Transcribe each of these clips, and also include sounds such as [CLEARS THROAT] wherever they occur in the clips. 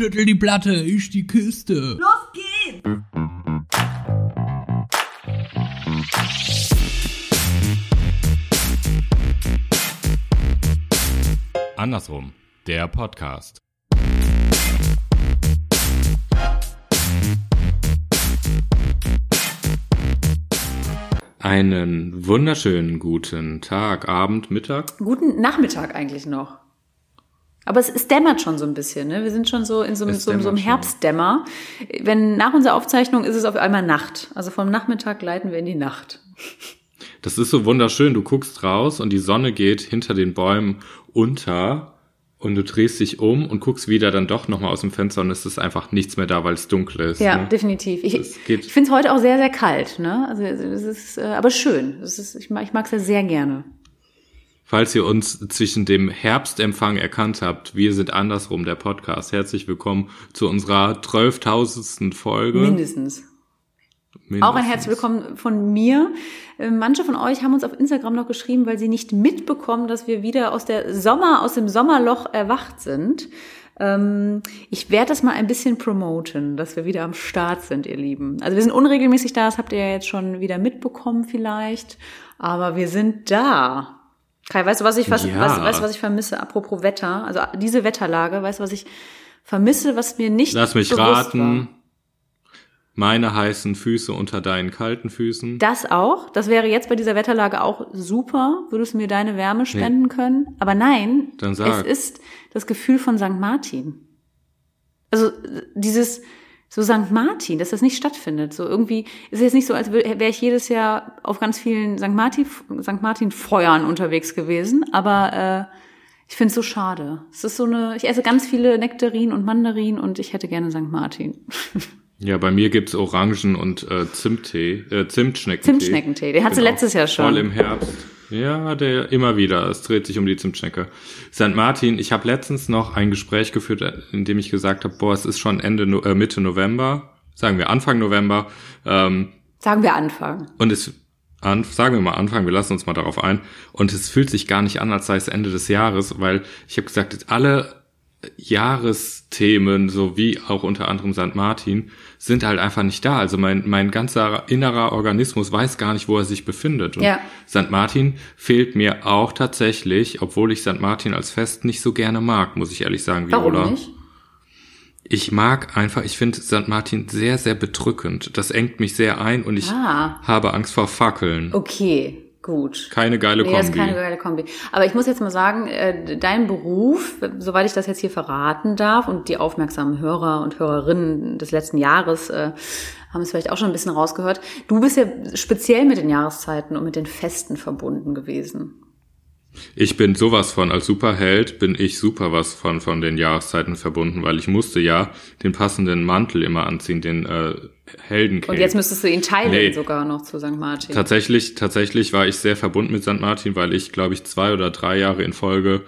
Schüttel die Platte, ich die Kiste. Los geht's! Andersrum, der Podcast. Einen wunderschönen guten Tag, Abend, Mittag. Guten Nachmittag eigentlich noch. Aber es, es dämmert schon so ein bisschen. Ne? Wir sind schon so in so, einem- Es so, so einem. Herbstdämmer. Wenn nach unserer Aufzeichnung ist es auf einmal Nacht. Also vom Nachmittag leiten wir in die Nacht. Das ist so wunderschön. Du guckst raus und die Sonne geht hinter den Bäumen unter und du drehst dich um und guckst wieder dann doch nochmal aus dem Fenster und es ist einfach nichts mehr da, weil es dunkel ist. Ja, ne? definitiv. Ich, Es ich finde es heute auch sehr, sehr kalt. Ne? Also es ist äh, aber schön. Es ist, ich mag mag's ja sehr gerne. Falls ihr uns zwischen dem Herbstempfang erkannt habt, wir sind andersrum, der Podcast. Herzlich willkommen zu unserer 12.000. Folge. Mindestens. Mindestens. Auch ein herzlich willkommen von mir. Äh, Manche von euch haben uns auf Instagram noch geschrieben, weil sie nicht mitbekommen, dass wir wieder aus der Sommer, aus dem Sommerloch erwacht sind. Ähm, Ich werde das mal ein bisschen promoten, dass wir wieder am Start sind, ihr Lieben. Also wir sind unregelmäßig da, das habt ihr ja jetzt schon wieder mitbekommen vielleicht. Aber wir sind da. Kai, weißt du, was ich, was, Ja. was, weißt was ich vermisse? Apropos Wetter, also diese Wetterlage, weißt du, was ich vermisse, was mir nicht Lass mich raten. War? Meine heißen Füße unter deinen kalten Füßen. Das auch. Das wäre jetzt bei dieser Wetterlage auch super. Würdest du mir deine Wärme spenden können? Aber nein, Dann sag. es ist das Gefühl von St. Martin. Also dieses so St. Martin, dass das nicht stattfindet. So irgendwie ist es jetzt nicht so, als wäre ich jedes Jahr auf ganz vielen St. Martin St. Martin Feuern unterwegs gewesen. Aber äh, ich finde es so schade. Es ist so eine. Ich esse ganz viele Nektarinen und Mandarinen und ich hätte gerne St. Martin. [LAUGHS] Ja, bei mir gibt's Orangen und äh, Zimttee, äh, Zimtschneckentee. Zimtschneckentee, den hat sie Genau. letztes Jahr schon. Voll im Herbst. Ja, der immer wieder. Es dreht sich um die Zimtschnecke. St. Martin, ich habe letztens noch ein Gespräch geführt, in dem ich gesagt habe, boah, es ist schon Ende äh, Mitte November, sagen wir Anfang November, ähm, Sagen wir Anfang. und es an, sagen wir mal Anfang, wir lassen uns mal darauf ein. Und es fühlt sich gar nicht an, als sei es Ende des Jahres, weil ich habe gesagt, alle Jahresthemen, so wie auch unter anderem St. Martin, sind halt einfach nicht da. Also mein, mein ganzer innerer Organismus weiß gar nicht, wo er sich befindet. Und Ja. St. Martin fehlt mir auch tatsächlich, obwohl ich St. Martin als Fest nicht so gerne mag, muss ich ehrlich sagen, Warum Viola. nicht? Ich mag einfach, ich finde St. Martin sehr, sehr bedrückend. Das engt mich sehr ein und ich Ah. habe Angst vor Fackeln. Okay, gut. Keine geile Nee, das ist Kombi. keine geile Kombi. Aber ich muss jetzt mal sagen, äh, dein Beruf, soweit ich das jetzt hier verraten darf und die aufmerksamen Hörer und Hörerinnen des letzten Jahres äh, haben es vielleicht auch schon ein bisschen rausgehört. Du bist ja speziell mit den Jahreszeiten und mit den Festen verbunden gewesen. Ich bin sowas von, als Superheld bin ich super was von von den Jahreszeiten verbunden, weil ich musste ja den passenden Mantel immer anziehen, den äh, Heldencape. Und jetzt müsstest du ihn teilen Nee. sogar noch zu St. Martin. Tatsächlich, tatsächlich war ich sehr verbunden mit St. Martin, weil ich, glaube ich, zwei oder drei Jahre in Folge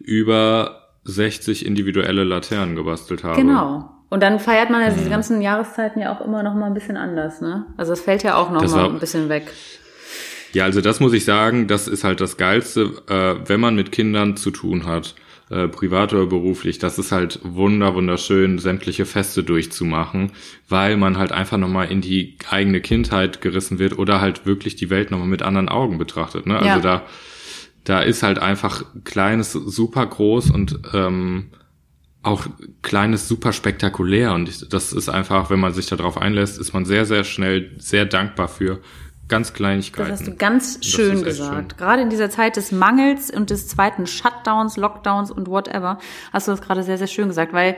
über 60 individuelle Laternen gebastelt habe. Genau. Und dann feiert man ja Mhm. diese ganzen Jahreszeiten ja auch immer noch mal ein bisschen anders, ne? Also es fällt ja auch noch Das mal war- ein bisschen weg. Ja, also das muss ich sagen, das ist halt das Geilste, äh, wenn man mit Kindern zu tun hat, äh, privat oder beruflich, das ist halt wunder, wunderschön, sämtliche Feste durchzumachen, weil man halt einfach nochmal in die eigene Kindheit gerissen wird oder halt wirklich die Welt nochmal mit anderen Augen betrachtet. Ne? Also Ja. da, da ist halt einfach kleines super groß und ähm, auch kleines super spektakulär und das ist einfach, wenn man sich darauf einlässt, ist man sehr, sehr schnell sehr dankbar für ganz Kleinigkeiten. Das hast du ganz schön gesagt. Gerade in dieser Zeit des Mangels und des zweiten Shutdowns, Lockdowns und whatever, hast du das gerade sehr, sehr schön gesagt, weil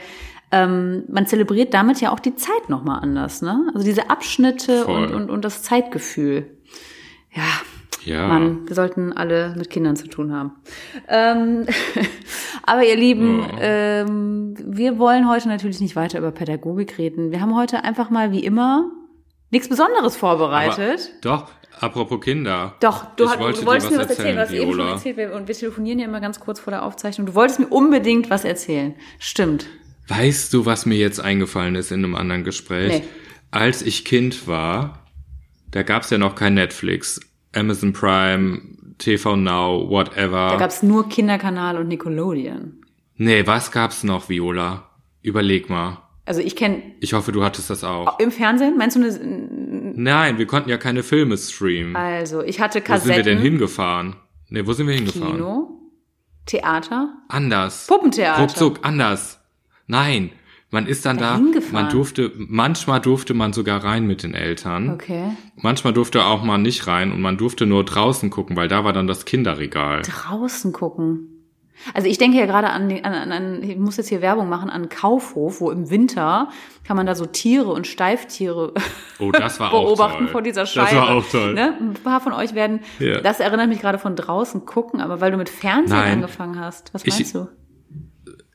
ähm, man zelebriert damit ja auch die Zeit nochmal anders, ne? Also diese Abschnitte Voll. und, und, und das Zeitgefühl. Ja, Ja. Mann, wir sollten alle mit Kindern zu tun haben. Ähm, [LAUGHS] aber ihr Lieben, Ja. ähm, wir wollen heute natürlich nicht weiter über Pädagogik reden. Wir haben heute einfach mal wie immer nichts Besonderes vorbereitet. Aber, doch, apropos Kinder. Doch, du, hat, wollte du wolltest was mir was erzählen. Erzählen, eben schon erzählt, wir, und wir telefonieren ja immer ganz kurz vor der Aufzeichnung. Du wolltest mir unbedingt was erzählen. Stimmt. Weißt du, was mir jetzt eingefallen ist in einem anderen Gespräch? Nee. Als ich Kind war, da gab's ja noch kein Netflix, Amazon Prime, TV Now, whatever. Da gab's nur Kinderkanal und Nickelodeon. nee, was gab's noch, Viola? Überleg mal. Also ich kenne Ich hoffe, du hattest das auch. im Fernsehen, meinst du eine, Nein, wir konnten ja keine Filme streamen. also ich hatte Wo sind wir Kassetten, denn hingefahren? Nee, wo sind wir hingefahren? Kino, Theater, Anders. Puppentheater. Ruckzuck, anders. Nein. Man ist dann da, gefahren. man durfte, manchmal durfte man sogar rein mit den Eltern. Okay. Manchmal durfte auch mal nicht rein und man durfte nur draußen gucken, weil da war dann das Kinderregal. Draußen gucken. Also ich denke ja gerade an, an, an, ich muss jetzt hier Werbung machen, an Kaufhof, wo im Winter kann man da so Tiere und Steiftiere Oh, das war [LAUGHS] auch beobachten toll. vor dieser Das Scheibe. war auch toll. Ne? Ein paar von euch werden, Ja. das erinnert mich gerade von draußen gucken, aber weil du mit Fernsehen Nein. angefangen hast. Was Ich- meinst du?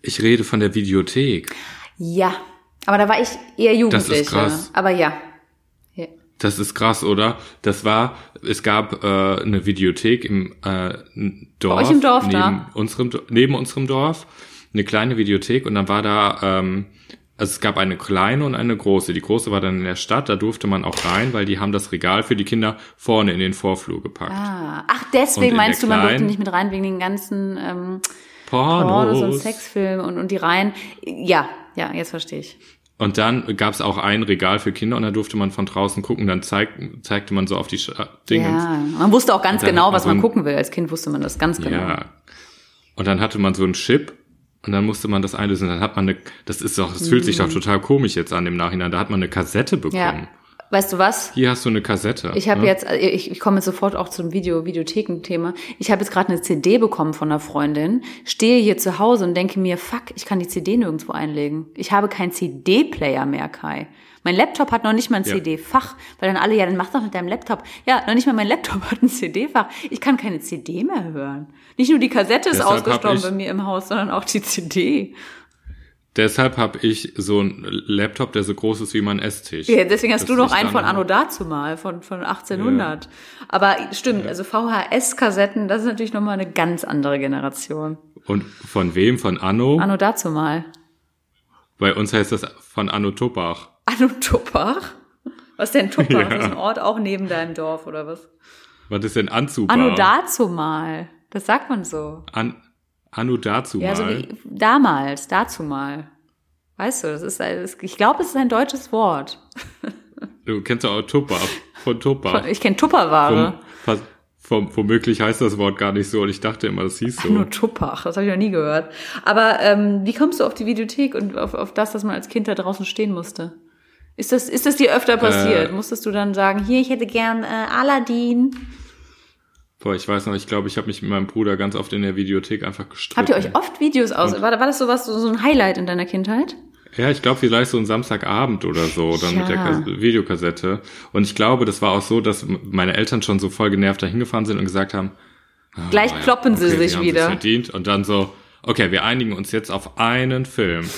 Ich rede von der Videothek. Ja, aber da war ich eher Jugendliche. krass. Aber ja. Das ist krass, oder? Das war, es gab äh, eine Videothek im äh, Dorf, euch im Dorf neben da? unserem neben unserem Dorf, eine kleine Videothek und dann war da ähm, also es gab eine kleine und eine große. Die große war dann in der Stadt, da durfte man auch rein, weil die haben das Regal für die Kinder vorne in den Vorflur gepackt. Ah. Ach, deswegen in meinst du, man durfte nicht mit rein wegen den ganzen ähm, Pornos. Pornos und Sexfilmen und, und die Reihen. Ja, ja, jetzt verstehe ich. Und dann gab es auch ein Regal für Kinder und da durfte man von draußen gucken. Dann zeig, zeigte man so auf die Sch äh, Dingens. Ja, man wusste auch ganz genau, man was so man gucken will. Als Kind wusste man das ganz genau. Ja. Und dann hatte man so einen Chip und dann musste man das einlösen. Dann hat man eine, das ist doch, das fühlt sich doch total komisch jetzt an im Nachhinein. Da hat man eine Kassette bekommen. Mhm. Ja. Weißt du was? Hier hast du eine Kassette. Ich habe ne? jetzt, äh, ich, ich komme jetzt sofort auch zum Video, Videotheken-Thema. Ich habe jetzt gerade eine CD bekommen von einer Freundin, stehe hier zu Hause und denke mir, fuck, ich kann die CD nirgendwo einlegen. Ich habe keinen CD-Player mehr, Kai. Mein Laptop hat noch nicht mal ein Ja. CD-Fach, weil dann alle, ja, dann mach doch mit deinem Laptop. Ja, noch nicht mal mein Laptop [LAUGHS] hat ein CD-Fach. Ich kann keine CD mehr hören. Nicht nur die Kassette ist Deshalb ausgestorben ich- bei mir im Haus, sondern auch die CD. Deshalb habe ich so einen Laptop, der so groß ist wie mein Esstisch. Ja, deswegen hast Das du noch einen von Anno dazumal, von, von 1800. Aber stimmt, also VHS-Kassetten, das ist natürlich nochmal eine ganz andere Generation. Und von wem? Von Anno? Anno dazumal. Bei uns heißt das von Anno Tuppach. Anno Tuppach? Was denn Tuppach? Ja. Das ist ein Ort auch neben deinem Dorf, oder was? Was ist denn Anzubar? Anno dazumal. Das sagt man so. An, Anno dazu Ja, mal. so wie damals, dazumal. Weißt du, das ist, ich glaube, es ist ein deutsches Wort. [LAUGHS] Du kennst doch auch Tuppach. Von Tuppach. Ich kenne Tupperware. Vom, vom, womöglich heißt das Wort gar nicht so und ich dachte immer, das hieß so. Anno Tuppach, das habe ich noch nie gehört. Aber ähm, wie kommst du auf die Videothek und auf, auf das, dass man als Kind da draußen stehen musste? Ist das, ist das dir öfter passiert? Äh. Musstest du dann sagen, hier, ich hätte gern äh, Aladdin? Boah, ich weiß noch, ich glaube, ich habe mich mit meinem Bruder ganz oft in der Videothek einfach gestritten. Habt ihr euch oft Videos aus? War, war das sowas, so, so ein Highlight in deiner Kindheit? Ja, ich glaube, vielleicht so ein Samstagabend oder so, dann mit der Ja. Kas Videokassette. Und ich glaube, das war auch so, dass meine Eltern schon so voll genervt dahin gefahren sind und gesagt haben, ah, Gleich kloppen sie okay, sich haben wieder. verdient. Und dann so, okay, wir einigen uns jetzt auf einen Film.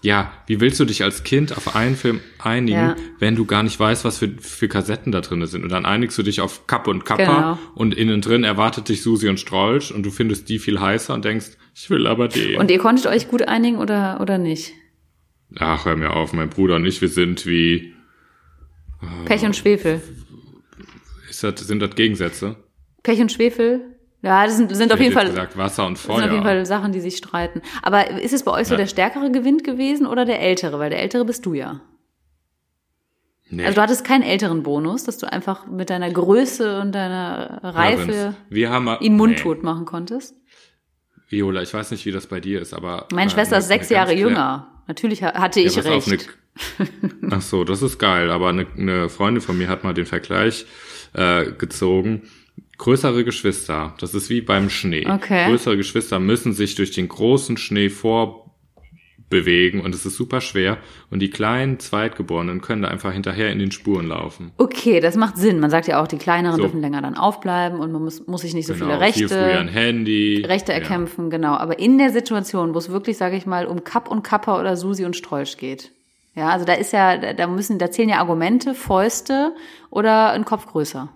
Ja, wie willst du dich als Kind auf einen Film einigen, Ja. wenn du gar nicht weißt, was für, für Kassetten da drin sind? Und dann einigst du dich auf Kappe und Kappa Genau. und innen drin erwartet dich Susi und Strolch und du findest die viel heißer und denkst, ich will aber den. Und ihr konntet euch gut einigen oder, oder nicht? Ach, hör mir auf, mein Bruder und ich, wir sind wie, Pech und Schwefel. ist das, sind das Gegensätze? Pech und Schwefel? Ja, das sind, sind auf jeden Fall, gesagt Wasser und das Feuer. sind auf jeden Fall Sachen, die sich streiten. Aber ist es bei euch so Ja. der stärkere Gewinn gewesen oder der ältere? Weil der ältere bist du ja. nee, Also du hattest keinen älteren Bonus, dass du einfach mit deiner Größe und deiner Reife haben ihn mundtot machen konntest. Nee. Viola, ich weiß nicht, wie das bei dir ist, aber Meine äh, Schwester ist sechs Jahre jünger. Natürlich ha- hatte Ja, ich auf, recht. eine, ach so, das ist geil. Aber eine, eine Freundin von mir hat mal den Vergleich äh, gezogen. Größere Geschwister, das ist wie beim Schnee. Okay. Größere Geschwister müssen sich durch den großen Schnee vorbewegen und es ist super schwer. Und die kleinen Zweitgeborenen können da einfach hinterher in den Spuren laufen. Okay, das macht Sinn. Man sagt ja auch, die kleineren So. dürfen länger dann aufbleiben und man muss, muss sich nicht so viele Genau, viel früher ein Rechte, Handy. Rechte Ja. erkämpfen, genau. Aber in der Situation, wo es wirklich, sage ich mal, um Kapp und Kappa oder Susi und Strolch geht. Ja, also da ist ja, da müssen, da zählen ja Argumente, Fäuste oder ein Kopf größer.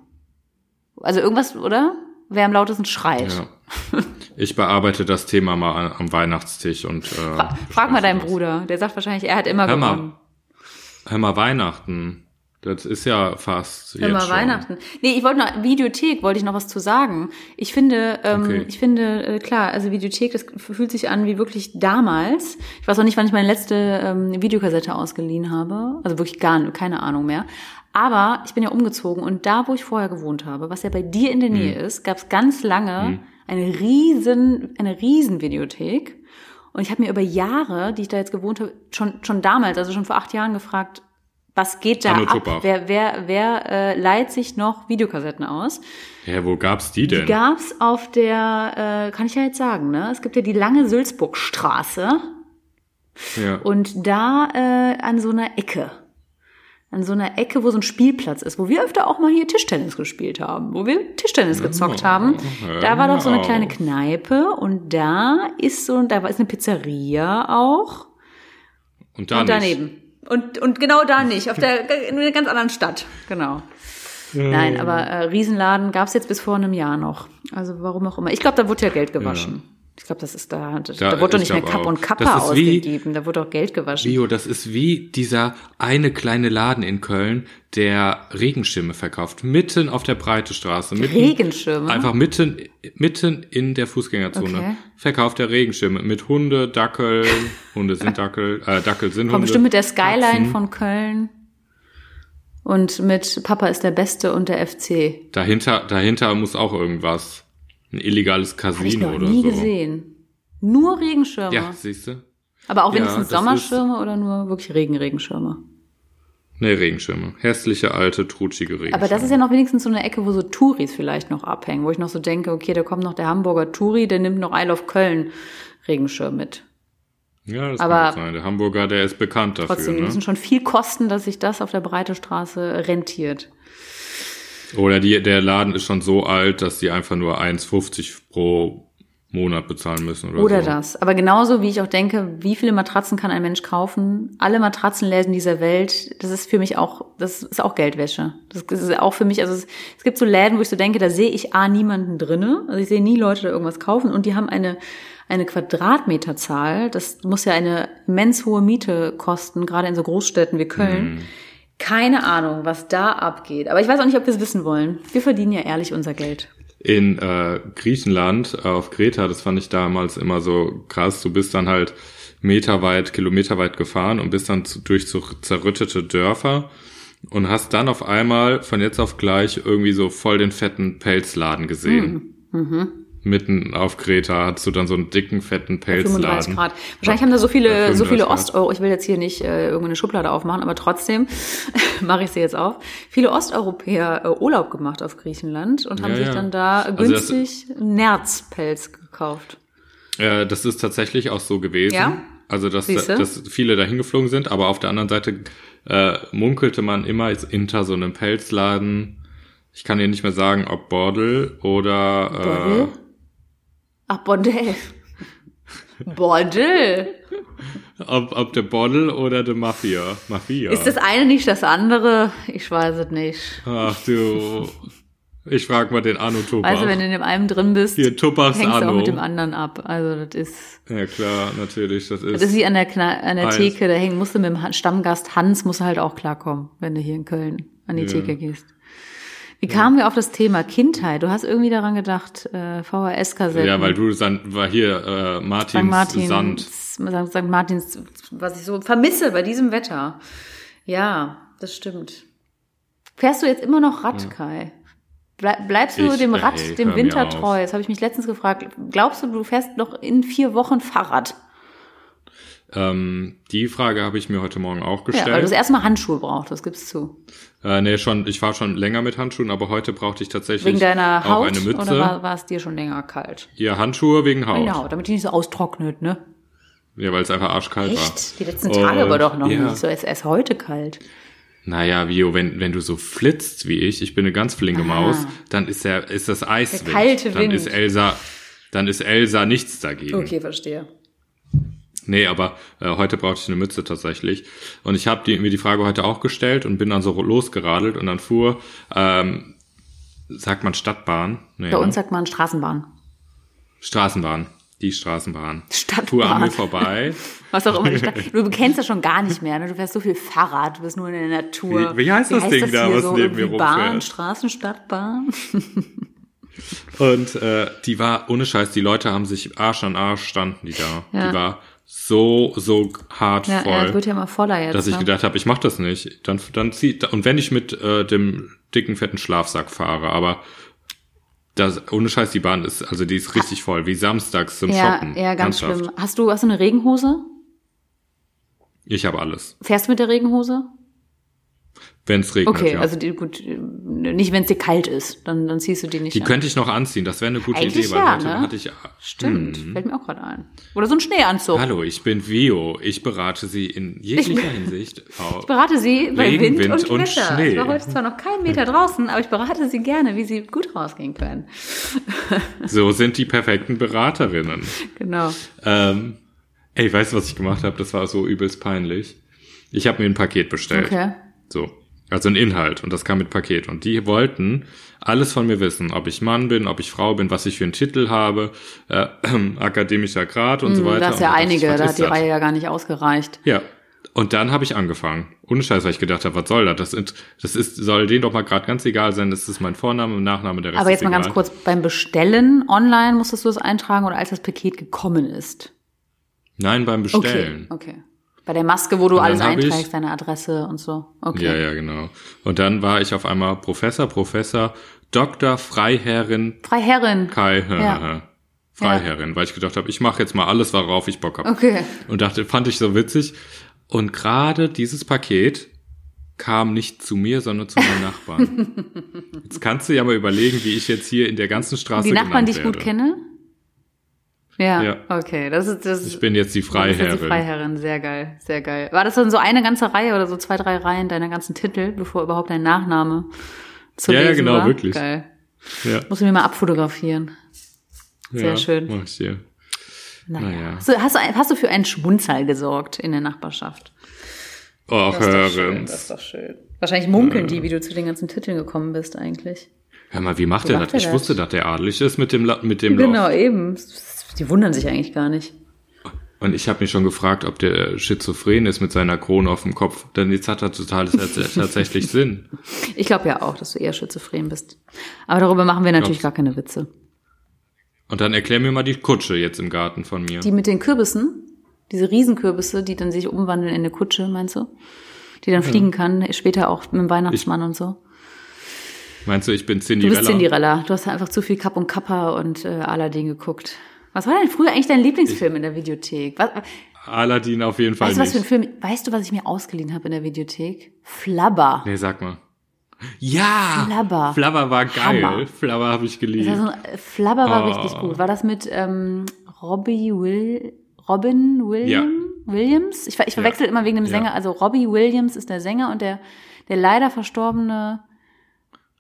Also irgendwas, oder? Wer am lautesten schreit. Ja. Ich bearbeite das Thema mal am Weihnachtstisch und äh, Fra frag mal deinen das. Bruder. Der sagt wahrscheinlich, er hat immer Hör mal. gewonnen. Hör mal, Weihnachten. Das ist ja fast jetzt schon. Weihnachten. Nee, ich wollte noch, Videothek, wollte ich noch was zu sagen. Ich finde, ähm, Okay. ich finde, äh, klar, also Videothek, das fühlt sich an wie wirklich damals. Ich weiß auch nicht, wann ich meine letzte ähm, Videokassette ausgeliehen habe. Also wirklich gar keine Ahnung mehr. Aber ich bin ja umgezogen und da, wo ich vorher gewohnt habe, was ja bei dir in der Nähe ist, gab es ganz lange eine riesen, eine riesen Videothek. Und ich habe mir über Jahre, die ich da jetzt gewohnt habe, schon, schon damals, also schon vor acht Jahren gefragt, was geht da Anno ab? Tuppach. Wer, wer, wer äh, leiht sich noch Videokassetten aus? Hä, wo gab's die denn? Die gab's auf der, äh, kann ich ja jetzt sagen, ne? Es gibt ja die lange Sülzburgstraße ja. und da äh, an so einer Ecke. An so einer Ecke, wo so ein Spielplatz ist, wo wir öfter auch mal hier Tischtennis gespielt haben, wo wir Tischtennis gezockt haben. Da war doch so eine kleine Kneipe und da ist so, da ist eine Pizzeria auch. und da und daneben. Und, und genau da nicht, auf der in einer ganz anderen Stadt, genau. Nein, aber äh, Riesenladen gab's jetzt bis vor einem Jahr noch. Also warum auch immer. Ich glaube, da wurde ja Geld gewaschen. Ich glaube, das ist da. Da, Da- wurde doch ich nicht mehr Kapp und Kappa ist wie- ausgegeben. Da wurde auch Geld gewaschen. Bio, das ist wie dieser eine kleine Laden in Köln, der Regenschirme verkauft. Mitten auf der Breite Straße. Mitten, Regenschirme? Einfach mitten, mitten in der Fußgängerzone. Okay. Verkauft der Regenschirme mit Hunde, Dackel, [LAUGHS] Hunde sind Dackel, äh, Dackel sind Hunde. bestimmt mit der Skyline Katzen. von Köln. Und mit Papa ist der Beste und der FC. Dahinter, dahinter muss auch irgendwas. Ein illegales Habe ich Casino noch oder nie so. gesehen. Nur Regenschirme. Ja, siehst du? Aber auch Ja, wenigstens das Sommerschirme oder nur wirklich Regenregenschirme? Nee, Regenschirme. Hässliche, alte, trutschige Regenschirme. Aber das ist ja noch wenigstens so eine Ecke, wo so Touris vielleicht noch abhängen, wo ich noch so denke, okay, da kommt noch der Hamburger Touri, der nimmt noch Isle of Köln Regenschirm mit. Ja, das Aber kann sein. Der Hamburger, der ist bekannt dafür. Trotzdem, die ne? müssen schon viel kosten, dass sich das auf der Breite Straße rentiert. Oder die, der Laden ist schon so alt, dass die einfach nur 1,50 pro Monat bezahlen müssen oder, Oder so. das. Aber genauso wie ich auch denke, wie viele Matratzen kann ein Mensch kaufen? Alle Matratzenläden dieser Welt, das ist für mich auch, das ist auch Geldwäsche. Das ist auch für mich, also es, es gibt so Läden, wo ich so denke, da sehe ich A, niemanden drinne. Also ich sehe nie Leute da irgendwas kaufen und die haben eine, eine Quadratmeterzahl. Das muss ja eine immens hohe Miete kosten, gerade in so Großstädten wie Köln. Keine Ahnung, was da abgeht. Aber ich weiß auch nicht, ob wir es wissen wollen. Wir verdienen ja ehrlich unser Geld. In äh, Griechenland, äh, auf Kreta, das fand ich damals immer so krass. Du bist dann halt meterweit, kilometerweit gefahren und bist dann zu, durch so zerrüttete Dörfer und hast dann auf einmal von jetzt auf gleich irgendwie so voll den fetten Pelzladen gesehen. Mitten auf Kreta hattest du dann so einen dicken, fetten 35 Pelzladen. Grad. Wahrscheinlich haben da so viele, Ja, so viele 35. Osteuro, ich will jetzt hier nicht äh, irgendeine Schublade aufmachen, aber trotzdem [LAUGHS] mache ich sie jetzt auf. Viele Osteuropäer äh, Urlaub gemacht auf Griechenland und haben Ja, sich ja. dann da Also günstig Nerzpelz gekauft. Äh, das ist tatsächlich auch so gewesen. Ja? Also, dass, Siehste? dass viele dahin geflogen sind, aber auf der anderen Seite äh, munkelte man immer jetzt hinter so einem Pelzladen. Ich kann dir nicht mehr sagen, ob Bordel oder Bordel? Ach, Bordell. Bordel. äh, ob, ob der Bordel oder der Mafia. Mafia. Ist das eine nicht das andere? Ich weiß es nicht. Ach du. Ich frag mal den Arno. Weißt du, wenn du in dem einen drin bist, Hier, hängst du auch Arno. mit dem anderen ab. Also das ist, Ja klar, natürlich. Das ist, das ist wie an der, Kna an der. Theke, da hängen, musst du mit dem Stammgast Hans, musst du halt auch klarkommen, wenn du hier in Köln an die Ja. Theke gehst. Wie kamen wir auf das Thema Kindheit? Du hast irgendwie daran gedacht, äh, VHS-Kassetten. ja, weil du Sand, war hier äh, St. Martins Martins, Sand. St. Martins, was ich so vermisse bei diesem Wetter. Ja, das stimmt. Fährst du jetzt immer noch Rad, Kai? Blei- Bleibst du Ich- dem ey, Rad, hör dem Winter treu? Das habe ich mich letztens gefragt. Glaubst du, du fährst noch in vier Wochen Fahrrad? Ähm, die Frage habe ich mir heute Morgen auch Ja, gestellt. weil du das erstmal Handschuhe brauchst, das gibst zu. Äh, nee, schon, ich war schon länger mit Handschuhen, aber heute brauchte ich tatsächlich Wegen deiner auch Haut eine Mütze. oder war, war es dir schon länger kalt? Ja, Handschuhe wegen Haut. Haut, damit die nicht so austrocknet, ne? Ja, weil es einfach arschkalt war. Echt? Die letzten Tage aber doch noch ja. nicht. So ist erst heute kalt. Naja, Vio, wenn, wenn du so flitzt wie ich, ich bin eine ganz flinke Maus, dann ist der, ist das Eiswind. Der kalte dann Wind. ist Elsa, dann ist Elsa nichts dagegen. Okay, verstehe. Nee, aber äh, heute brauchte ich eine Mütze tatsächlich. Und ich habe die, mir die Frage heute auch gestellt und bin dann so losgeradelt und dann fuhr, ähm, sagt man Stadtbahn? Nee, Bei ne? uns sagt man Straßenbahn. Straßenbahn. Die Straßenbahn. Stadtbahn. Fuhr an mir vorbei. [LAUGHS] Was auch immer. Die Stadt, du kennst das schon gar nicht mehr. Ne? Du fährst so viel Fahrrad, du bist nur in der Natur. Wie- wie heißt das Ding da, was so neben mir Bahn, rumfährt? Straßen, Stadtbahn. Und äh, die war, ohne Scheiß, die Leute haben sich Arsch an Arsch standen die da. Ja. Die war so, so hart Ja, voll. ja, es wird ja immer voller jetzt. dass ich ne? gedacht habe, ich mach das nicht. Dann, dann zieh, und wenn ich mit äh, dem dicken, fetten Schlafsack fahre, aber das, ohne Scheiß, die Bahn ist, also die ist richtig voll, wie samstags zum ja, Shoppen. ja, ganz Ernsthaft. schlimm. Hast du, hast du eine Regenhose? Ich habe alles. Fährst du mit der Regenhose? Wenn es regnet, Okay, ja. also die, gut, nicht wenn es dir kalt ist, dann, dann ziehst du die nicht die an. könnte ich noch anziehen, das wäre eine gute Eigentlich Idee, weil ja, heute ne? hatte ich. Stimmt, Hm. fällt mir auch gerade ein. Oder so ein Schneeanzug. Hallo, ich bin Vio. Ich berate Sie in jeglicher Hinsicht. [LAUGHS] Ich berate Sie bei Regen, Wind, Wind und, und Wetter. Schnee. Ich war heute zwar noch keinen Meter draußen, aber ich berate Sie gerne, wie Sie gut rausgehen können. [LAUGHS] So sind die perfekten Beraterinnen. Genau. Ähm, ey, weißt du, was ich gemacht habe? Das war so übelst peinlich. Ich habe mir ein Paket bestellt. Okay. So. Also ein Inhalt und das kam mit Paket. Und die wollten alles von mir wissen, ob ich Mann bin, ob ich Frau bin, was ich für einen Titel habe, äh, [CLEARS THROAT] akademischer Grad und so weiter. Da ist Und ja dachte ich, einige, was da ist hat die das? Reihe ja gar nicht ausgereicht. Ja. Und dann habe ich angefangen. Ohne Scheiß, weil ich gedacht habe, was soll das? Das, sind- das ist, soll denen doch mal gerade ganz egal sein. Das ist mein Vorname und Nachname, der Rest Aber ist jetzt mal ganz kurz, beim Bestellen online musstest du das eintragen oder als das Paket gekommen ist? Nein, beim Bestellen. Okay, okay. Bei der Maske, wo du alles hab ich- einträgst, deine Adresse und so. Okay. Ja, ja, genau. Und dann war ich auf einmal Professor, Professor, Dr. Freiherrin Freiherrin. Kai. Ja. [LAUGHS] Freiherrin, weil ich gedacht habe, ich mache jetzt mal alles, worauf ich Bock habe. Okay. Und dachte, fand ich so witzig. Und gerade dieses Paket kam nicht zu mir, sondern zu meinen Nachbarn. [LAUGHS] Jetzt kannst du ja mal überlegen, wie ich jetzt hier in der ganzen Straße Die Nachbarn, die ich gut werde. kenne? Ja, Ja. okay. Das ist, das Ich bin jetzt die Freiherrin. die Freiherrin, sehr geil, sehr geil. War das dann so eine ganze Reihe oder so zwei, drei Reihen deiner ganzen Titel, bevor überhaupt dein Nachname zu Ja, ja, lesen genau, war? wirklich. Geil. Ja, Muss ich mir mal abfotografieren. Sehr ja, schön. Mach ich dir. Naja. Naja. Hast, du, hast, du, hast du für einen Schmunzal gesorgt in der Nachbarschaft? Och, Das ist doch schön, Hörens. das ist doch schön. Wahrscheinlich munkeln die, wie du zu den ganzen Titeln gekommen bist eigentlich. Hör mal, wie macht Wie er macht das? er Ich das? wusste, dass der adelig ist mit dem, La- mit dem. Genau, eben. Die wundern sich eigentlich gar nicht. Und ich habe mich schon gefragt, ob der schizophren ist mit seiner Krone auf dem Kopf. Denn jetzt hat er total tats- [LAUGHS] tatsächlich Sinn. Ich glaube ja auch, dass du eher schizophren bist. Aber darüber machen wir natürlich gar keine Witze. Und dann erklär mir mal die Kutsche jetzt im Garten von mir. Die mit den Kürbissen, diese Riesenkürbisse, die dann sich umwandeln in eine Kutsche, meinst du? Die dann fliegen kann, später auch mit dem Weihnachtsmann und so. Meinst du, ich bin Du Cinderella? bist Cinderella. Du hast einfach zu viel Kapp und Kappa und äh, Aladdin geguckt. Was war denn früher eigentlich dein Lieblingsfilm in der Videothek? Was, Aladdin auf jeden Fall weißt du, was für ein nicht. Film? Weißt du, was ich mir ausgeliehen habe in der Videothek? Flabber. Nee, sag mal. Ja! Flabber. Flabber war geil. Hammer. Flabber habe ich geliebt. war so ein, äh, Flabber war Oh. richtig gut. War das mit ähm, Robbie Will, Robin William, Williams? Ich, ich verwechsel immer wegen dem Ja. Sänger. Also Robbie Williams ist der Sänger und der, der leider verstorbene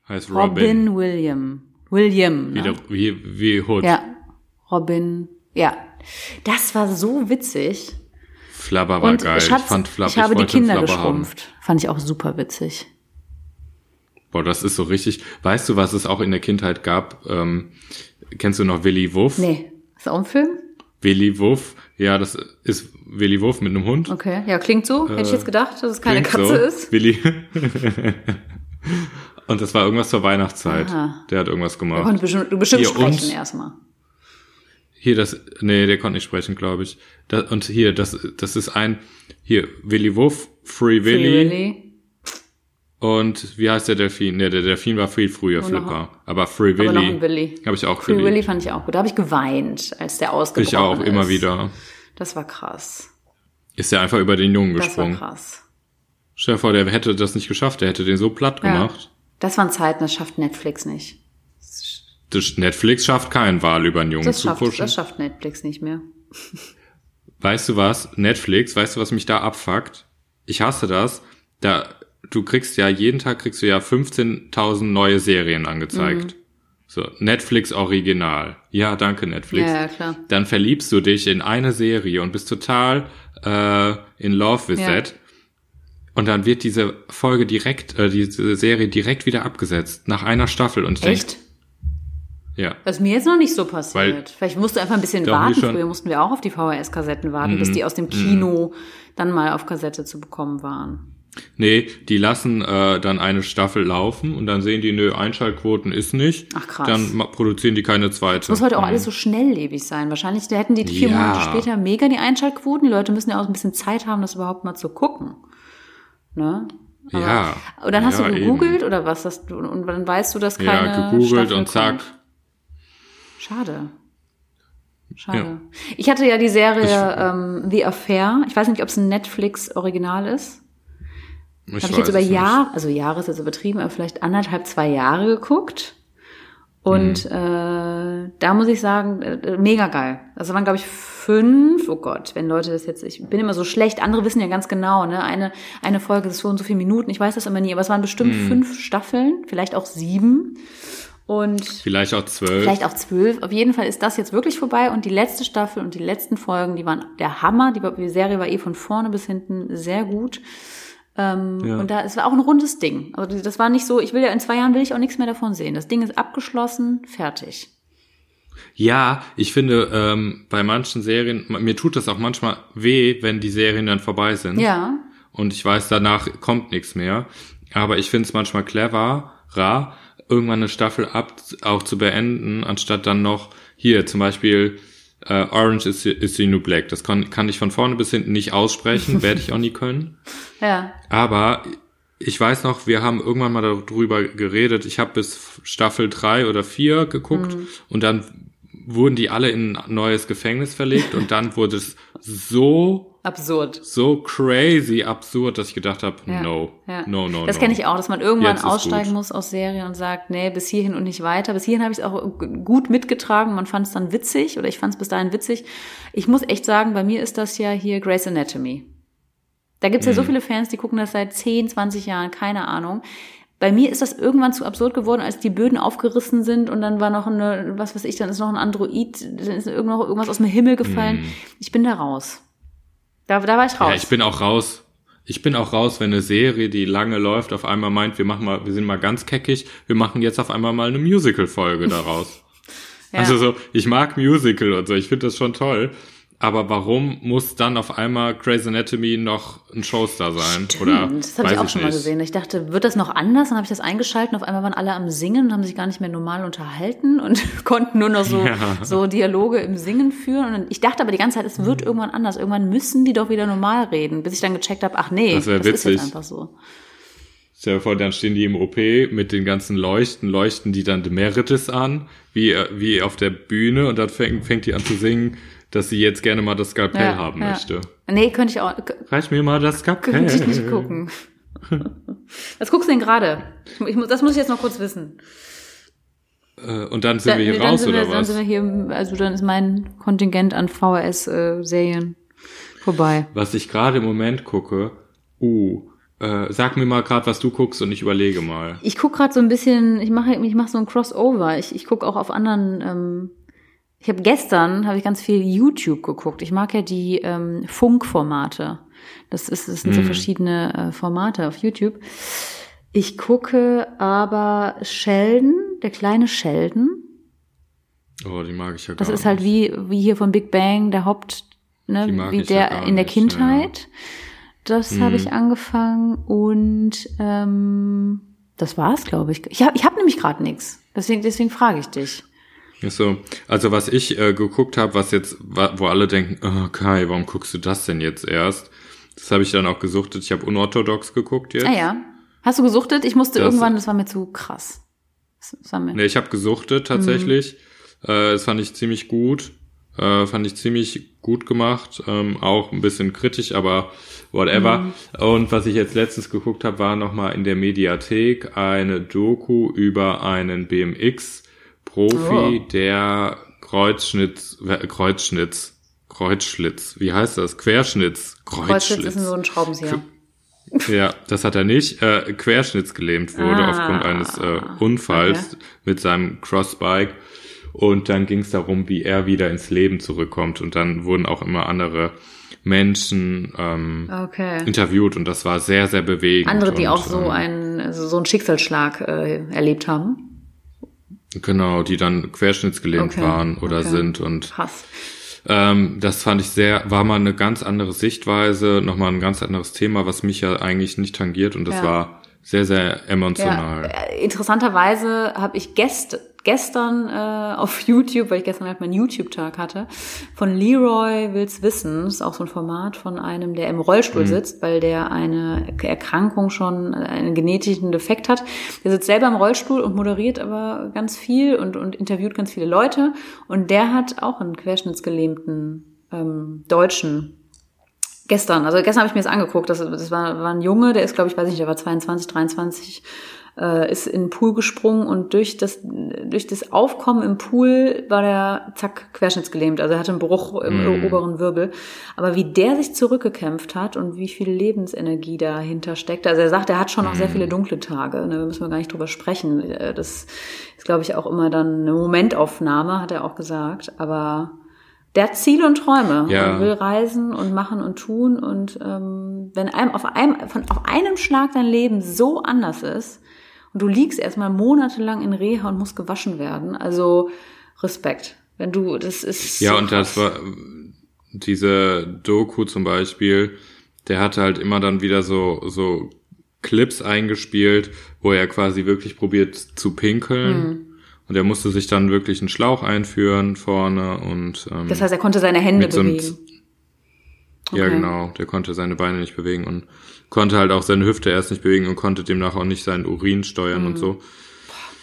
heißt Robin, Robin. William. William. Wie, Ne? der, wie, wie Hood. Ja. Robin. Ja. Das war so witzig. Flabber war Und geil. Schatz, ich fand Flabber, ich habe die Kinder Flabber haben. geschrumpft. Fand ich auch super witzig. Boah, das ist so richtig. Weißt du, was es auch in der Kindheit gab? Ähm, kennst du noch Willy Wuff? Nee. Ist auch ein Film? Willy Wuff. Ja, das ist Willy Wuff mit einem Hund. Okay. Ja, klingt so. Hätte ich jetzt gedacht, dass es keine Äh, Katze so. ist. Willy. [LAUGHS] Und das war irgendwas zur Weihnachtszeit. Aha. Der hat irgendwas Du gemacht. konntest bestimmt, du bestimmt Hier, sprechen erstmal. Hier das, nee, der konnte nicht sprechen, glaube ich. Da, und hier, das, das ist ein, hier, Willy Wuff, Free Willy, Free Willy. und wie heißt der Delfin? Nee, der Delfin war viel früher, noch- Flipper. Aber Free Aber noch Willy, ein Willy. habe ich auch Free geliebt. Willy fand ich auch gut. Da habe ich geweint, als der ausgebrochen Ich auch, ist. immer wieder. Das war krass. Ist der einfach über den Jungen Das war gesprungen. krass. Stell dir vor, der hätte das nicht geschafft, der hätte den so platt Ja. gemacht. Das waren Zeiten, das schafft Netflix nicht. Das Netflix schafft keinen Wahl über einen Jungen Das zu schafft, pushen. das schafft Netflix nicht mehr. Weißt du was? Netflix, weißt du, was mich da abfuckt? Ich hasse das. Da, du kriegst ja, jeden Tag kriegst du ja 15.000 neue Serien angezeigt. Mhm. So, Netflix Original. Ja, danke Netflix. Ja, ja, klar. Dann verliebst du dich in eine Serie und bist total äh, in love with Ja. that. Und dann wird diese Folge direkt, äh, diese Serie direkt wieder abgesetzt, nach einer Staffel. Und ich denk, Echt? Ja. Das ist mir jetzt noch nicht so passiert. Weil- Vielleicht musst du einfach ein bisschen warten. Mhm. Früher mussten wir auch auf die VHS-Kassetten warten, bis die aus dem Kino dann mal auf Kassette zu bekommen waren. Nee, die lassen äh, dann eine Staffel laufen und dann sehen die, nö, Einschaltquoten ist nicht. Ach, krass. Dann produzieren die keine zweite. Muss heute auch alles so schnelllebig sein. Wahrscheinlich da hätten die vier Ja. Monate später mega die Einschaltquoten. Die Leute müssen ja auch ein bisschen Zeit haben, das überhaupt mal zu gucken. Ne? Aber- Ja. Und dann hast ja, du eben. gegoogelt oder was hast du? Und dann weißt du, dass keine Ja, gegoogelt Staffel und zack. kommt. Schade. Schade. Ja. Ich hatte ja die Serie Ich- ähm, The Affair. Ich weiß nicht, ob es ein Netflix-Original ist. Ich Habe ich jetzt über. Jahre, also Jahre ist jetzt übertrieben, aber vielleicht anderthalb, zwei Jahre geguckt. Und Mhm. äh, da muss ich sagen, äh, mega geil. Also waren, glaube ich, fünf, oh Gott, wenn Leute das jetzt, ich bin immer so schlecht, andere wissen ja ganz genau, ne? Eine, eine Folge ist so und so viele Minuten, ich weiß das immer nie, aber es waren bestimmt Mhm. fünf Staffeln, vielleicht auch sieben. Und Vielleicht auch zwölf. Vielleicht auch zwölf. Auf jeden Fall ist das jetzt wirklich vorbei und die letzte Staffel und die letzten Folgen, die waren der Hammer. Die, Serie war eh von vorne bis hinten sehr gut. Ähm, Ja. Und da, es war auch ein rundes Ding. Also das war nicht so, ich will ja in zwei Jahren will ich auch nichts mehr davon sehen. Das Ding ist abgeschlossen, fertig. Ja, ich finde, ähm, bei manchen Serien, mir tut das auch manchmal weh, wenn die Serien dann vorbei sind. Ja. Und ich weiß, danach kommt nichts mehr. Aber ich finde es manchmal clever, rar, irgendwann eine Staffel ab auch zu beenden, anstatt dann noch hier zum Beispiel äh, Orange is, the- is the New Black. Das kann, kann ich von vorne bis hinten nicht aussprechen, [LAUGHS] werde ich auch nie können. Ja. Aber ich weiß noch, wir haben irgendwann mal darüber geredet. Ich habe bis Staffel drei oder vier geguckt und dann wurden die alle in ein neues Gefängnis verlegt und dann wurde es so Absurd. so crazy absurd, dass ich gedacht habe, Ja. no, Ja. no, no, Das no. kenne ich auch, dass man irgendwann Jetzt aussteigen muss aus Serien und sagt, nee, bis hierhin und nicht weiter. Bis hierhin habe ich es auch gut mitgetragen. Man fand es dann witzig oder ich fand es bis dahin witzig. Ich muss echt sagen, bei mir ist das ja hier Grey's Anatomy. Da gibt's ja Mhm. so viele Fans, die gucken das seit 10, 20 Jahren, keine Ahnung. Bei mir ist das irgendwann zu absurd geworden, als die Böden aufgerissen sind und dann war noch eine, was weiß ich, dann ist noch ein Android, dann ist irgend noch irgendwas aus dem Himmel gefallen. Ich bin da raus. Da, da war ich raus. Ja, ich bin auch raus. Ich bin auch raus, wenn eine Serie, die lange läuft, auf einmal meint, wir machen mal, wir sind mal ganz keckig, wir machen jetzt auf einmal mal eine Musical-Folge daraus. [LAUGHS] Ja. Also so, ich mag Musical und so, ich finde das schon toll. Aber warum muss dann auf einmal Grey's Anatomy noch ein Showstar sein? Oder das habe ich auch schon mal nicht. gesehen. Ich dachte, wird das noch anders? Dann habe ich das eingeschaltet und auf einmal waren alle am Singen und haben sich gar nicht mehr normal unterhalten und [LAUGHS] konnten nur noch so, Ja. so Dialoge im Singen führen. Und ich dachte aber die ganze Zeit, es wird irgendwann anders. Irgendwann müssen die doch wieder normal reden, bis ich dann gecheckt habe, ach nee, Das wär ist jetzt witzig. einfach so. Stell dir vor, dann stehen die im OP mit den ganzen Leuchten, leuchten die dann Demeritis an, wie, äh, wie auf der Bühne und dann fängt, fängt die an zu singen, dass sie jetzt gerne mal das Skalpell Ja, haben ja. möchte. Nee, könnte ich auch, Reich mir mal das Skalpell. könnte ich nicht gucken. [LAUGHS] Was guckst du denn gerade? Das muss ich jetzt noch kurz wissen. Äh, Und dann sind wir hier dann raus, wir, oder dann was? sind wir hier, also dann ist mein Kontingent an VHS-Serien vorbei. Was ich gerade im Moment gucke, uh, äh, sag mir mal gerade, was du guckst und ich überlege mal. Ich guck gerade so ein bisschen, ich mache ich mach so ein Crossover. Ich, ich guck auch auf anderen. Ähm, ich habe gestern habe ich ganz viel YouTube geguckt. Ich mag ja die ähm, Funkformate. Das ist das sind so Mhm. verschiedene äh, Formate auf YouTube. Ich gucke aber Sheldon, der kleine Sheldon. Oh, die mag ich ja gar Das ist nicht. halt wie wie hier von Big Bang der Haupt, ne, Die mag wie ich ja der gar in der nicht, Kindheit. Das habe Mhm. ich angefangen und ähm, das war's, glaube ich. Ich habe ich hab nämlich gerade nichts. Deswegen deswegen frage ich dich. So, also was ich äh, geguckt habe, was jetzt, wo alle denken, oh, Kai, warum guckst du das denn jetzt erst? Das habe ich dann auch gesuchtet. Ich habe unorthodox geguckt jetzt. Ah ja. Hast du gesuchtet? Ich musste Das- irgendwann, das war mir zu krass. Das, war mir, Nee, ich habe gesuchtet tatsächlich. Mhm. Äh, das fand ich ziemlich gut. Äh, fand ich ziemlich gut gemacht. Ähm, auch ein bisschen kritisch, aber whatever. Mhm. Und was ich jetzt letztens geguckt habe, war nochmal in der Mediathek eine Doku über einen BMX-Profi, Oh. der Kreuzschnitz, Kreuzschnitz, Kreuzschlitz, wie heißt das? Querschnitz, Kreuzschlitz ist so ein Schraubenzieher. ja, das hat er nicht. Äh, querschnittsgelähmt wurde Ah, aufgrund eines äh, Unfalls mit seinem Crossbike. Und dann ging es darum, wie er wieder ins Leben zurückkommt. Und dann wurden auch immer andere Menschen ähm, Okay. interviewt und das war sehr, sehr bewegend. Andere, die und, auch so ähm, einen, also so einen Schicksalsschlag äh, erlebt haben. Genau, die dann querschnittsgelähmt Okay, waren oder okay. sind und Krass. ähm, das fand ich sehr, war mal eine ganz andere Sichtweise, nochmal ein ganz anderes Thema, was mich ja eigentlich nicht tangiert und das Ja. war sehr, sehr emotional. Ja, äh, interessanterweise habe ich gest, gestern äh, auf YouTube, weil ich gestern halt meinen YouTube-Tag hatte, von Leroy Will's Wissen, das ist auch so ein Format von einem, der im Rollstuhl sitzt, weil der eine Erkrankung schon, äh, einen genetischen Defekt hat. Der sitzt selber im Rollstuhl und moderiert aber ganz viel und, und interviewt ganz viele Leute. Und der hat auch einen querschnittsgelähmten ähm, Deutschen gestern, also gestern habe ich mir das angeguckt, das, das war, war ein Junge, der ist, glaube ich, weiß nicht, der war 22, 23, äh, ist in den Pool gesprungen und durch das, durch das Aufkommen im Pool war der, zack, querschnittsgelähmt, also er hatte einen Bruch im oberen Wirbel. Aber wie der sich zurückgekämpft hat und wie viel Lebensenergie dahinter steckt, also er sagt, er hat schon noch sehr viele dunkle Tage, ne, da müssen wir gar nicht drüber sprechen. Äh, Das ist, glaube ich, auch immer dann eine Momentaufnahme, hat er auch gesagt, aber der hat Ziele und Träume Ja. und will reisen und machen und tun. Und ähm, wenn einem auf einem von auf einem Schlag dein Leben so anders ist und du liegst erstmal monatelang in Reha und musst gewaschen werden, also Respekt. Wenn du das ist Ja, so und das krass. war diese Doku zum Beispiel, der hatte halt immer dann wieder so, so Clips eingespielt, wo er quasi wirklich probiert zu pinkeln. Hm. Und er musste sich dann wirklich einen Schlauch einführen vorne und ähm, das heißt, er konnte seine Hände mit so bewegen. ja Okay. genau, der konnte seine Beine nicht bewegen und konnte halt auch seine Hüfte erst nicht bewegen und konnte demnach auch nicht seinen Urin steuern Hm. und so.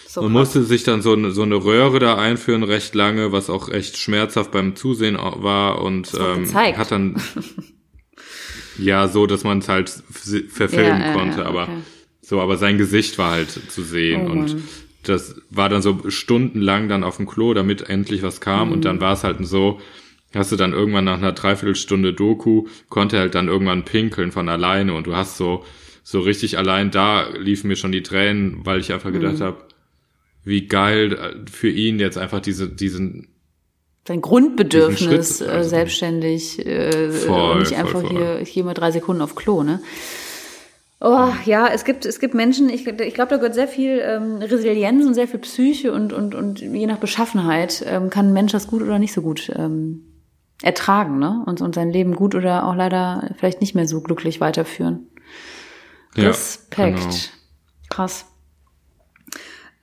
So und krass. musste sich dann so eine, so eine Röhre da einführen, recht lange, was auch echt schmerzhaft beim Zusehen war und ähm, hat dann [LAUGHS] ja so, dass man es halt verfilmen Ja, konnte, ja, aber okay. so, aber sein Gesicht war halt zu sehen Oh und Mann. das war dann so stundenlang dann auf dem Klo, damit endlich was kam und Mhm. dann war es halt so, hast du dann irgendwann nach einer Dreiviertelstunde Doku, konnte er halt dann irgendwann pinkeln von alleine und du hast so, so richtig allein da liefen mir schon die Tränen, weil ich einfach Mhm. gedacht habe, wie geil äh, für ihn jetzt einfach diese, diesen, sein Grundbedürfnis, Schritt, äh, also- selbstständig äh, Voll, und nicht voll, einfach voll. hier, ich gehe mal drei Sekunden auf Klo, ne? Oh, ja, es gibt, es gibt Menschen, ich, ich glaube, da gehört sehr viel ähm, Resilienz und sehr viel Psyche und, und, und je nach Beschaffenheit ähm, kann ein Mensch das gut oder nicht so gut ähm, ertragen, ne? Und, und sein Leben gut oder auch leider vielleicht nicht mehr so glücklich weiterführen. ja, Respekt. genau. Krass.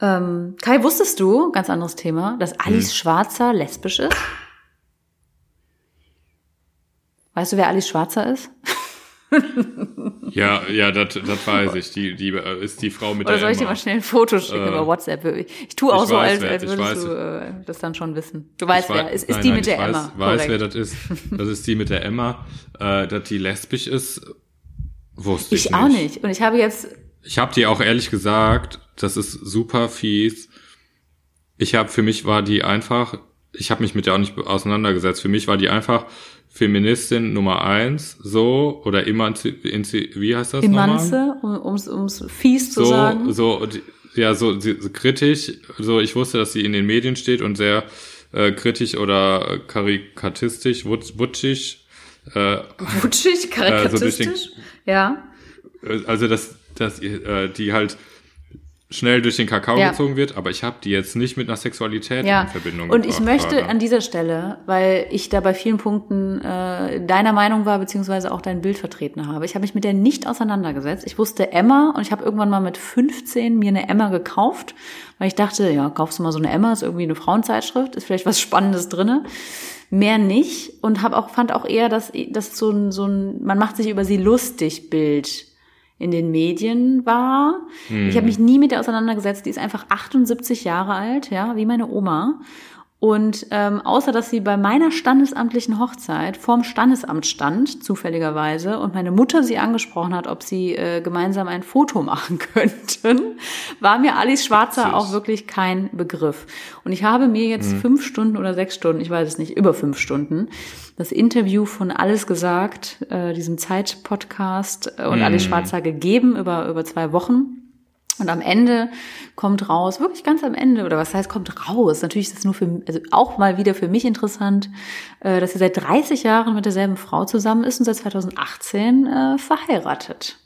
Ähm, Kai, wusstest du, ganz anderes Thema, dass Alice Hm. Schwarzer lesbisch ist? Weißt du, wer Alice Schwarzer ist? [LAUGHS] [LAUGHS] Ja, ja, das, weiß ich. Die, die äh, ist die Frau mit Oder der soll ich dir mal schnell ein Foto schicken Äh, über WhatsApp? Ich, ich tue auch ich so, weiß, als, als ich würdest weiß. du äh, das dann schon wissen. Du weißt, Ich wer. Es ist nein, die nein, mit der ich weiß, Emma. Weiß, korrekt. wer das ist. Das ist die mit der Emma. Äh, dass die lesbisch ist, wusste ich, ich auch nicht. Und ich habe jetzt, Ich habe dir auch ehrlich gesagt, das ist super fies. Ich habe für mich war die einfach, ich habe mich mit der auch nicht auseinandergesetzt. Für mich war die einfach Feministin Nummer eins, so oder Emanzi, wie heißt das nochmal? Emanze, um, ums, ums fies zu So, sagen. so, ja, so, so so kritisch. So, ich wusste, dass sie in den Medien steht und sehr äh, kritisch oder äh, karikatistisch, wutz- wutschig. Äh, [LAUGHS] Wutschig, also durch den- karikatistisch. ja. also dass, dass äh, die halt schnell durch den Kakao Ja. gezogen wird, aber ich habe die jetzt nicht mit einer Sexualität Ja, in Verbindung und ich möchte gerade. an dieser Stelle, weil ich da bei vielen Punkten äh, deiner Meinung war, beziehungsweise auch dein Bild vertreten habe, ich habe mich mit der nicht auseinandergesetzt. Ich wusste Emma und ich habe irgendwann mal mit 15 mir eine Emma gekauft, weil ich dachte, ja, kaufst du mal so eine Emma, ist irgendwie eine Frauenzeitschrift, ist vielleicht was Spannendes drinne. Mehr nicht und habe auch fand auch eher, dass das so ein so ein man macht sich über sie lustig Bild in den Medien war. Ich habe mich nie mit der auseinandergesetzt. Die ist einfach 78 Jahre alt, ja, wie meine Oma. Und ähm, außer dass sie bei meiner standesamtlichen Hochzeit vorm Standesamt stand, zufälligerweise, und meine Mutter sie angesprochen hat, ob sie äh, gemeinsam ein Foto [LAUGHS] machen könnten, war mir Alice Schwarzer auch wirklich kein Begriff. Und ich habe mir jetzt fünf Stunden oder sechs Stunden, ich weiß es nicht, über fünf Stunden, das Interview von Alles gesagt, äh, diesem Zeit-Podcast äh, und Alice Schwarzer gegeben über, über zwei Wochen. Und am Ende kommt raus, wirklich ganz am Ende, oder was heißt kommt raus? Natürlich ist es nur für, also auch mal wieder für mich interessant, äh, dass sie seit 30 Jahren mit derselben Frau zusammen ist und seit 2018 äh, verheiratet.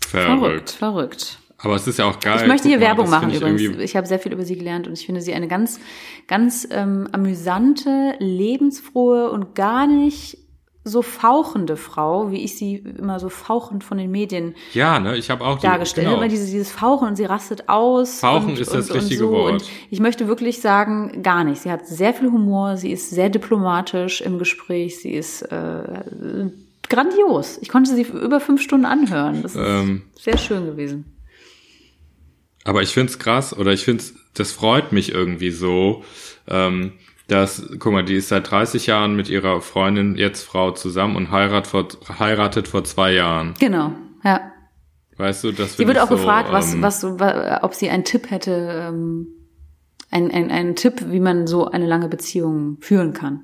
Verrückt, Verrückt. verrückt. Aber es ist ja auch geil. Ich möchte Guck hier mal, Werbung machen ich übrigens. Ich habe sehr viel über sie gelernt und ich finde sie eine ganz, ganz ähm, amüsante, lebensfrohe und gar nicht so fauchende Frau, wie ich sie immer so fauchend von den Medien Ja, ne, ich habe auch die, dargestellt. Genau. Immer dieses, dieses Fauchen und sie rastet aus. Fauchen und, ist und, das richtige so. Wort. Und ich möchte wirklich sagen, gar nicht. Sie hat sehr viel Humor, sie ist sehr diplomatisch im Gespräch, sie ist äh, grandios. Ich konnte sie über fünf Stunden anhören. Das ist Ähm, sehr schön gewesen. Aber ich find's krass oder ich find's, das freut mich irgendwie so, ähm, dass, guck mal, die ist seit 30 Jahren mit ihrer Freundin, jetzt Frau, zusammen und heirat vor, heiratet vor zwei Jahren. Genau, ja. Weißt du, das Sie wird auch so, gefragt, was, ähm, was, ob sie einen Tipp hätte, ähm, ein, ein, einen Tipp, wie man so eine lange Beziehung führen kann.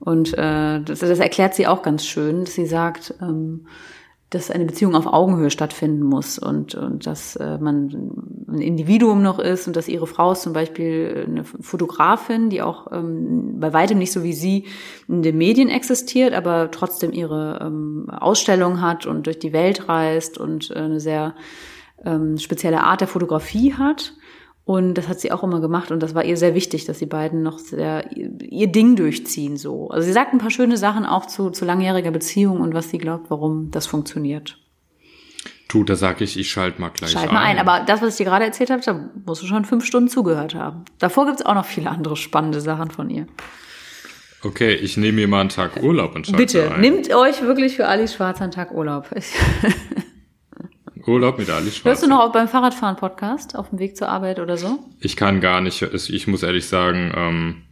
Und äh, das, das erklärt sie auch ganz schön, dass sie sagt, ähm, dass eine Beziehung auf Augenhöhe stattfinden muss und, und dass äh, man ein Individuum noch ist und dass ihre Frau ist zum Beispiel eine Fotografin, die auch ähm, bei weitem nicht so wie sie in den Medien existiert, aber trotzdem ihre ähm, Ausstellung hat und durch die Welt reist und äh, eine sehr ähm, spezielle Art der Fotografie hat. Und das hat sie auch immer gemacht und das war ihr sehr wichtig, dass die beiden noch sehr ihr, Ding durchziehen so. Also sie sagt ein paar schöne Sachen auch zu, zu langjähriger Beziehung und was sie glaubt, warum das funktioniert. Du, da sag ich, ich schalt mal gleich Schalt mal ein. Aber das, was ich dir gerade erzählt habe, da musst du schon fünf Stunden zugehört haben. Davor gibt's auch noch viele andere spannende Sachen von ihr. Okay, ich nehme mir mal einen Tag Urlaub und schalte Bitte, ein. nimmt euch wirklich für Alice Schwarz einen Tag Urlaub. [LAUGHS] Schwarz. hörst du noch auch beim Fahrradfahren Podcast auf dem Weg zur Arbeit oder so? Ich kann gar nicht, ich muss ehrlich sagen, ähm,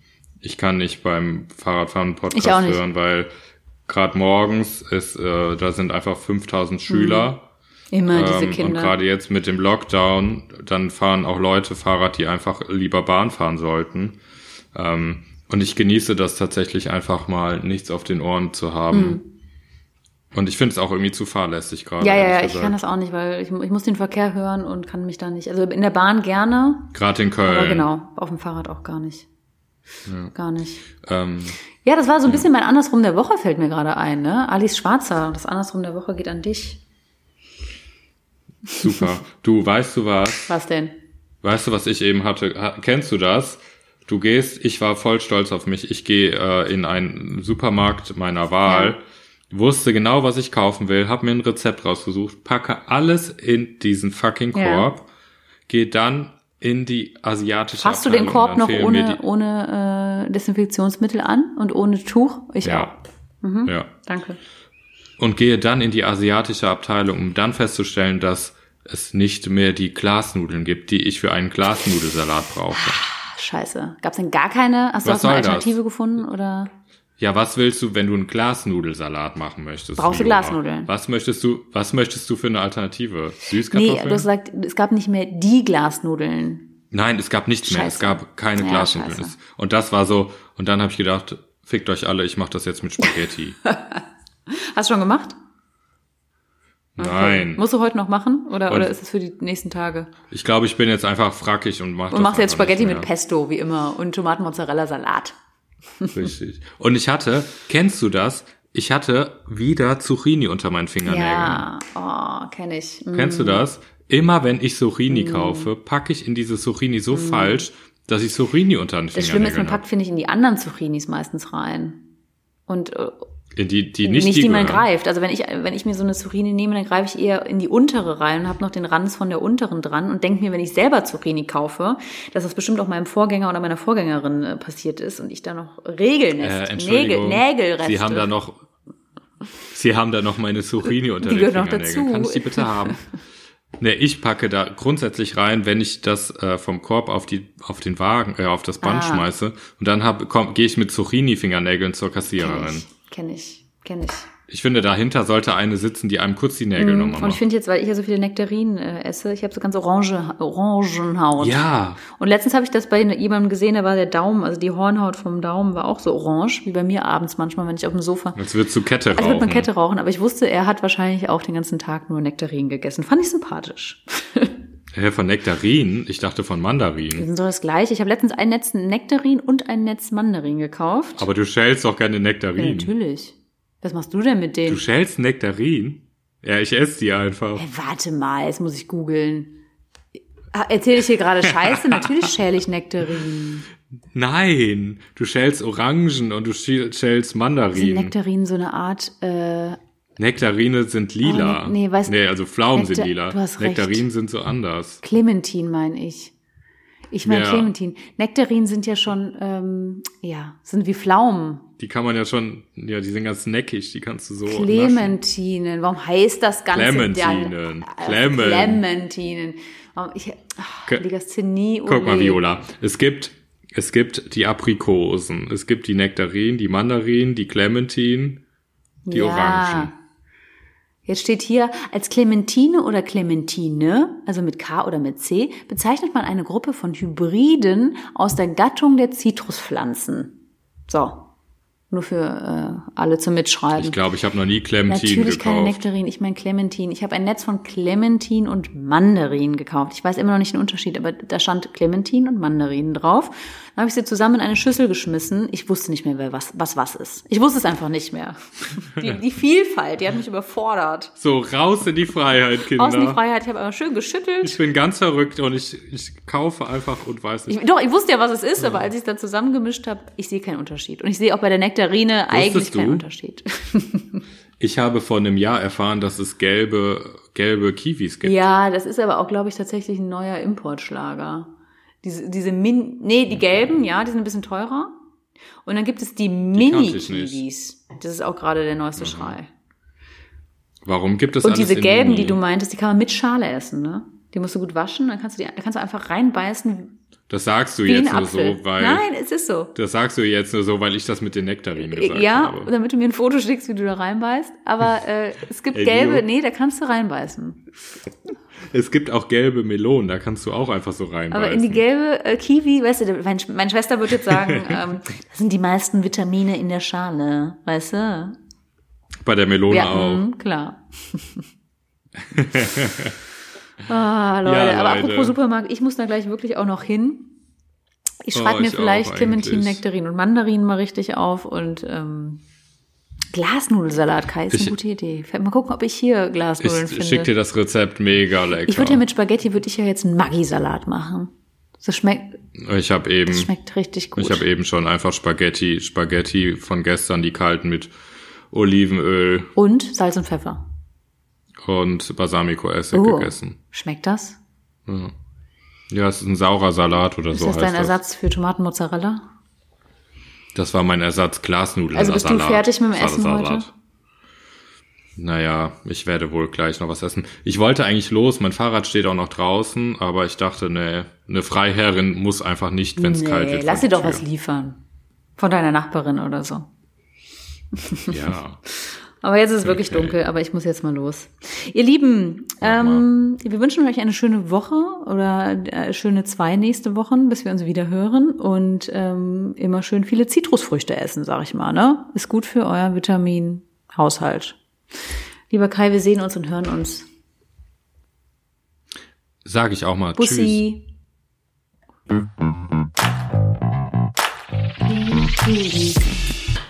ich kann nicht beim Fahrradfahren Podcast hören, weil gerade morgens ist, äh, da sind einfach 5000 Schüler. Immer diese Ähm, und Kinder. gerade jetzt mit dem Lockdown, dann fahren auch Leute Fahrrad, die einfach lieber Bahn fahren sollten. Ähm, und ich genieße das tatsächlich einfach mal, nichts auf den Ohren zu haben. Und ich finde es auch irgendwie zu fahrlässig gerade. Ja, ja, ja, ich gesagt. kann das auch nicht, weil ich, ich muss den Verkehr hören und kann mich da nicht. Also in der Bahn gerne, Gerade in Köln. aber genau, auf dem Fahrrad auch gar nicht. Gar nicht. Ähm, Ja, das war so ein bisschen mein Andersrum der Woche, fällt mir gerade ein, ne? Alice Schwarzer, das Andersrum der Woche geht an dich. super. du, weißt du was? Was denn? Weißt du, was ich eben hatte? Ha- Kennst du das? Du gehst, ich war voll stolz auf mich. Ich gehe äh, in einen Supermarkt meiner Wahl, wusste genau, was ich kaufen will, habe mir ein Rezept rausgesucht, packe alles in diesen fucking Ja. Korb, gehe dann in die asiatische Fasst du den Korb noch ohne, ohne äh, Desinfektionsmittel an und ohne Tuch? Ich auch. ja, Mhm. ja. Danke. Und gehe dann in die asiatische Abteilung, um dann festzustellen, dass es nicht mehr die Glasnudeln gibt, die ich für einen Glasnudelsalat brauche. Ah, Scheiße. Gab's denn gar keine? Hast du Was auch eine soll das? Alternative gefunden oder? Ja, was willst du, wenn du einen Glasnudelsalat machen möchtest? Brauchst du? Glasnudeln? Was möchtest du, was möchtest du für eine Alternative? Nee, Süßkartoffeln? du hast gesagt, es gab nicht mehr die Glasnudeln. Nein, es gab nichts mehr. Es Scheiße. gab keine Ja, Glasnudeln. scheiße. Und das war so, und dann habe ich gedacht, fickt euch alle, ich mache das jetzt mit Spaghetti. [LAUGHS] Hast du schon gemacht? Nein. Musst du heute noch machen oder, Und- oder ist es für die nächsten Tage? Ich glaube, ich bin jetzt einfach frackig und mache Und machst jetzt Spaghetti mit Pest. Pesto, wie immer, und Tomaten-Mozzarella-Salat. Richtig. Und ich hatte, kennst du das? Ich hatte wieder Zucchini unter meinen Fingernägeln. Ja, oh, kenne ich. Mm. Kennst du das? Immer wenn ich Zucchini kaufe, packe ich in diese Zucchini so falsch, dass ich Zucchini unter den Mm. Das Schlimme ist, man Fingernägeln packt, finde ich, in die anderen Zucchinis meistens rein. Und äh, die, die nicht, nicht, die, die man greift. Also wenn ich, wenn ich mir so eine Zucchini nehme, dann greife ich eher in die untere rein und habe noch den Ranz von der unteren dran und denke mir, wenn ich selber Zucchini kaufe, dass das bestimmt auch meinem Vorgänger oder meiner Vorgängerin äh, passiert ist und ich da noch Äh, Regelnest, Nägel. Nägelreste. Sie haben da noch, Sie haben da noch meine Zucchini [LAUGHS] unter Die den gehört noch Fingernägeln. dazu. Kann ich die bitte haben? [LAUGHS] Ne, ich packe da grundsätzlich rein, wenn ich das äh, vom Korb auf die auf den Wagen, äh, auf das Band Ah. schmeiße und dann hab, komm, gehe ich mit Zucchini-Fingernägeln zur Kassiererin. Kenn ich, kenn ich. Ich finde, dahinter sollte eine sitzen, die einem kurz die Nägel nochmal Mhm. Und ich macht. finde jetzt, weil ich ja so viele Nektarinen äh, esse, ich habe so ganz orange, Orangenhaut. Ja, Und letztens habe ich das bei jemandem gesehen, da war der Daumen, also die Hornhaut vom Daumen war auch so orange, wie bei mir abends manchmal, wenn ich auf dem Sofa. jetzt wird zu Kette Also rauchen. wird man Kette rauchen, aber ich wusste, er hat wahrscheinlich auch den ganzen Tag nur Nektarinen gegessen. Fand ich sympathisch. [LAUGHS] Hä, von Nektarinen? Ich dachte von Die Mandarinen. sind so das gleiche. Ich habe letztens ein Netz Nektarin und ein Netz Mandarin gekauft. Aber du schälst doch gerne ja, Nektarinen. natürlich. Was machst du denn mit du denen? schälst Nektarinen? Ja, ich esse die einfach. Hey, warte mal, jetzt muss ich googeln. Erzähle ich hier gerade Scheiße? [LAUGHS] Natürlich schäle ich Nektarinen. Nein, du schälst Orangen und du schäl- schälst Sind Mandarinen. Nektarinen so eine Art, äh, Nektarine sind lila. Oh, ne- nee, weiß- nee, also Pflaumen sind Nektar- lila. du hast recht. Nektarinen sind so anders. Clementin, meine ich. Ich meine Ja. Clementin. Nektarinen sind ja schon, ähm, ja, sind wie Pflaumen. Die kann man ja schon, ja, die sind ganz neckig, die kannst du so naschen. Clementinen. Warum heißt das Ganze? Clementinen. Ja, äh, Clement. Clementinen. Warum, ich, ach, Legasthenie. Guck mal. Viola. Es gibt, es gibt die Aprikosen, es gibt die Nektarinen, die Mandarinen, die Clementinen, die Orangen. Jetzt steht hier, als Clementine oder Clementine, also mit K oder mit C, bezeichnet man eine Gruppe von Hybriden aus der Gattung der Zitruspflanzen. So. Nur für äh, alle zum Mitschreiben. Ich glaube, ich habe noch nie Clementinen Natürlich keine gekauft. Nektarinen, ich meine Clementin. Ich habe ein Netz von Clementin und Mandarinen gekauft. Ich weiß immer noch nicht den Unterschied, aber da stand Clementin und Mandarinen drauf. Dann habe ich sie zusammen in eine Schüssel geschmissen. Ich wusste nicht mehr, wer was was, was ist. Ich wusste es einfach nicht mehr. [LAUGHS] Die, die Vielfalt, die hat mich überfordert. So, raus in die Freiheit, Kinder. Aus in die Freiheit, ich habe aber schön geschüttelt. Ich bin ganz verrückt und ich, ich kaufe einfach und weiß nicht. Ich, doch, ich wusste ja, was es ist, aber als ich es dann zusammengemischt habe, ich sehe keinen Unterschied. Und ich sehe auch bei der Nektarine eigentlich keinen du? Unterschied. [LAUGHS] Ich habe vor einem Jahr erfahren, dass es gelbe, gelbe Kiwis gibt. Ja, das ist aber auch, glaube ich, tatsächlich ein neuer Importschlager. Diese, diese Min, nee, die gelben, ja, die sind ein bisschen teurer. Und dann gibt es die ich Mini-Kiwis. Das ist auch gerade der neueste Schrei. Warum gibt es Und diese gelben, Mini? die du meintest, die kann man mit Schale essen, ne? Die musst du gut waschen, dann kannst du die, da kannst du einfach reinbeißen Das sagst du jetzt nur so, weil Nein, es ist so. das sagst du jetzt nur so, weil ich das mit den Nektarinen gesagt Ja, habe. damit du mir ein Foto schickst, wie du da reinbeißt. Aber [LAUGHS] äh, es gibt gelbe, nee, da kannst du reinbeißen. Es gibt auch gelbe Melonen, da kannst du auch einfach so reinbeißen. Aber in die gelbe äh, Kiwi, weißt du, meine, meine Schwester würde jetzt sagen, [LAUGHS] ähm, das sind die meisten Vitamine in der Schale, weißt du? Bei der Melone Ja, auch. mh, klar. [LAUGHS] ah, Leute, Ja, aber Leute. apropos Supermarkt, ich muss da gleich wirklich auch noch hin. Ich Oh, schreibe mir ich vielleicht Clementine. Nektarinen und Mandarinen mal richtig auf und ähm, Glasnudelsalat, Kai, ist eine Ich- gute Idee. Mal gucken, ob ich hier Glasnudeln Ich finde. schick dir das Rezept mega lecker. ich würde ja mit Spaghetti, würde ich ja jetzt einen Maggi-Salat machen. Das schmeckt, ich habe eben, das schmeckt richtig gut. ich habe eben schon einfach Spaghetti, Spaghetti von gestern, die kalten mit Olivenöl und Salz und Pfeffer. und Balsamico-Essig Oh. gegessen. Schmeckt das? Ja, es ist ein saurer Salat oder Ist so das heißt dein das. Ersatz für Tomatenmozzarella? Das war mein Ersatz Glasnudeln. Also bist du fertig mit dem Essen Salat. heute? Naja, ich werde wohl gleich noch was essen. Ich wollte eigentlich los, mein Fahrrad steht auch noch draußen, aber ich dachte, nee, eine Freiherrin muss einfach nicht, wenn es kalt wird. lass die doch was liefern. Von deiner Nachbarin oder so. Ja. [LAUGHS] Aber jetzt ist es wirklich dunkel, aber ich muss jetzt mal los. Ihr Lieben, ähm, wir wünschen euch eine schöne Woche oder äh, schöne zwei nächste Wochen, bis wir uns wieder hören und ähm, immer schön viele Zitrusfrüchte essen, sag ich mal. Ne? Ist gut für euer Vitaminhaushalt. Lieber Kai, wir sehen uns und hören uns. Sag ich auch mal. Tschüss.